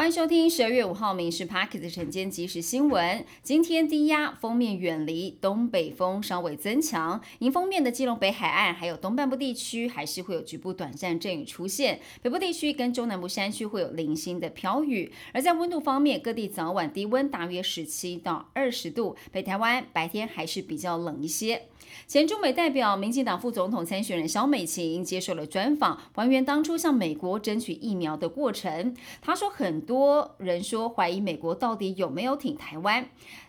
欢迎收听十二月五号《民事 Park》的晨间即时新闻。今天低压封面远离，东北风稍微增强。迎风面的基隆北海岸还有东半部地区，还是会有局部短暂阵雨出现。北部地区跟中南部山区会有零星的飘雨。而在温度方面，各地早晚低温大约十七到二十度。北台湾白天还是比较冷一些。前中美代表、民进党副总统参选人萧美琴接受了专访，还原当初向美国争取疫苗的过程。他说，很多人说怀疑美国到底有没有挺台湾。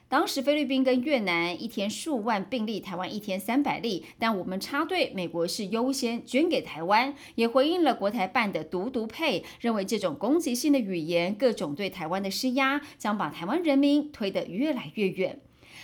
当时菲律宾跟越南一天数万病例，台湾一天三百例，但我们插队，美国是优先捐给台湾，也回应了国台办的独独配，认为这种攻击性的语言、各种对台湾的施压，将把台湾人民推得越来越远。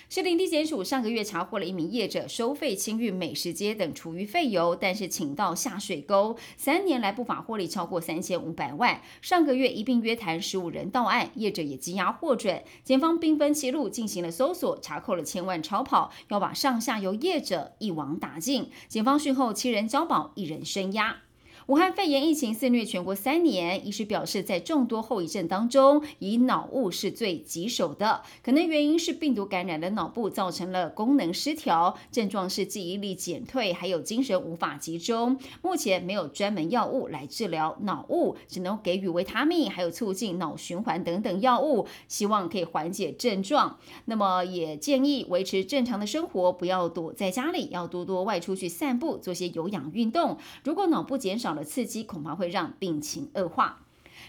士林地检署上个月查获了一名业者收费清运美食街等厨余废油，但是请到下水沟，三年来不法获利超过三千五百万。上个月一并约谈十五人到案，业者也积压获准。检方兵分七路进行了搜索，查扣了千万超跑，要把上下游业者一网打尽。检方讯后七人交保，一人声押。武汉肺炎疫情肆虐全国三年，医师表示，在众多后遗症当中，以脑雾是最棘手的。可能原因是病毒感染了脑部，造成了功能失调，症状是记忆力减退，还有精神无法集中。目前没有专门药物来治疗脑雾，只能给予维他命，还有促进脑循环等等药物，希望可以缓解症状。那么也建议维持正常的生活，不要躲在家里，要多多外出去散步，做些有氧运动。如果脑部减少，的刺激恐怕会让病情恶化。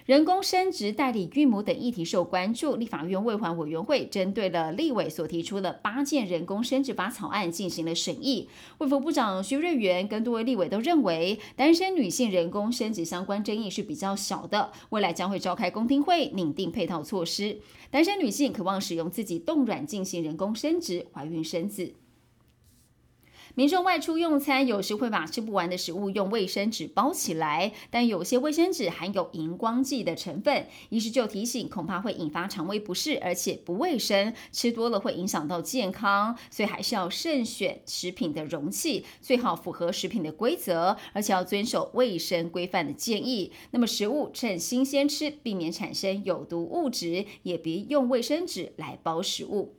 人工生殖代理孕母等议题受关注，立法院卫环委员会针对了立委所提出的八件人工生殖法草案进行了审议。卫福部长徐瑞元跟多位立委都认为，单身女性人工生殖相关争议是比较小的，未来将会召开公听会拟定配套措施。单身女性渴望使用自己冻卵进行人工生殖，怀孕生子。民众外出用餐，有时会把吃不完的食物用卫生纸包起来，但有些卫生纸含有荧光剂的成分，医师就提醒，恐怕会引发肠胃不适，而且不卫生，吃多了会影响到健康，所以还是要慎选食品的容器，最好符合食品的规则，而且要遵守卫生规范的建议。那么食物趁新鲜吃，避免产生有毒物质，也别用卫生纸来包食物。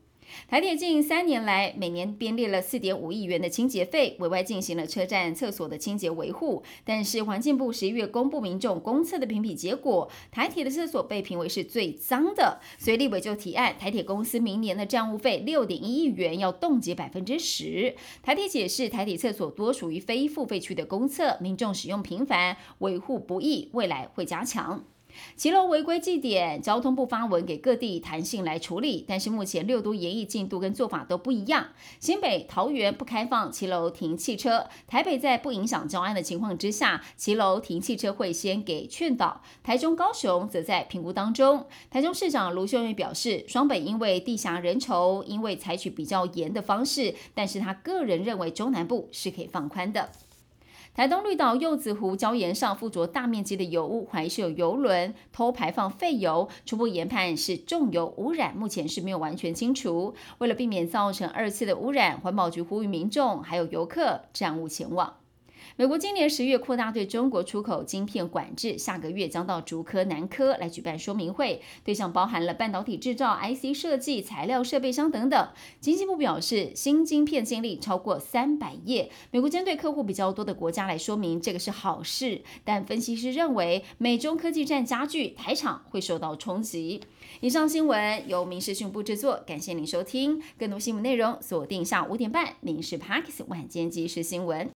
台铁近三年来，每年编列了四点五亿元的清洁费，委外进行了车站厕所的清洁维护。但是环境部十一月公布民众公厕的评比结果，台铁的厕所被评为是最脏的，所以立委就提案，台铁公司明年的账务费六点一亿元要冻结百分之十。台铁解释，台铁厕所多属于非付费区的公厕，民众使用频繁，维护不易，未来会加强。骑楼违规祭点，交通部发文给各地弹性来处理，但是目前六都研议进度跟做法都不一样。新北、桃园不开放骑楼停汽车，台北在不影响交安的情况之下，骑楼停汽车会先给劝导。台中、高雄则在评估当中。台中市长卢秀燕表示，双北因为地狭人稠，因为采取比较严的方式，但是他个人认为中南部是可以放宽的。台东绿岛柚子湖礁岩上附着大面积的油污，怀疑是有油轮偷排放废油，初步研判是重油污染，目前是没有完全清除。为了避免造成二次的污染，环保局呼吁民众还有游客暂勿前往。美国今年十月扩大对中国出口晶片管制，下个月将到竹科、南科来举办说明会，对象包含了半导体制造、IC 设计、材料设备商等等。经济部表示，新晶片经历超过三百页，美国针对客户比较多的国家来说明这个是好事，但分析师认为美中科技战加剧，台场会受到冲击。以上新闻由民事讯部制作，感谢您收听。更多新闻内容锁定下午五点半《民事 Parks 晚间即时新闻》。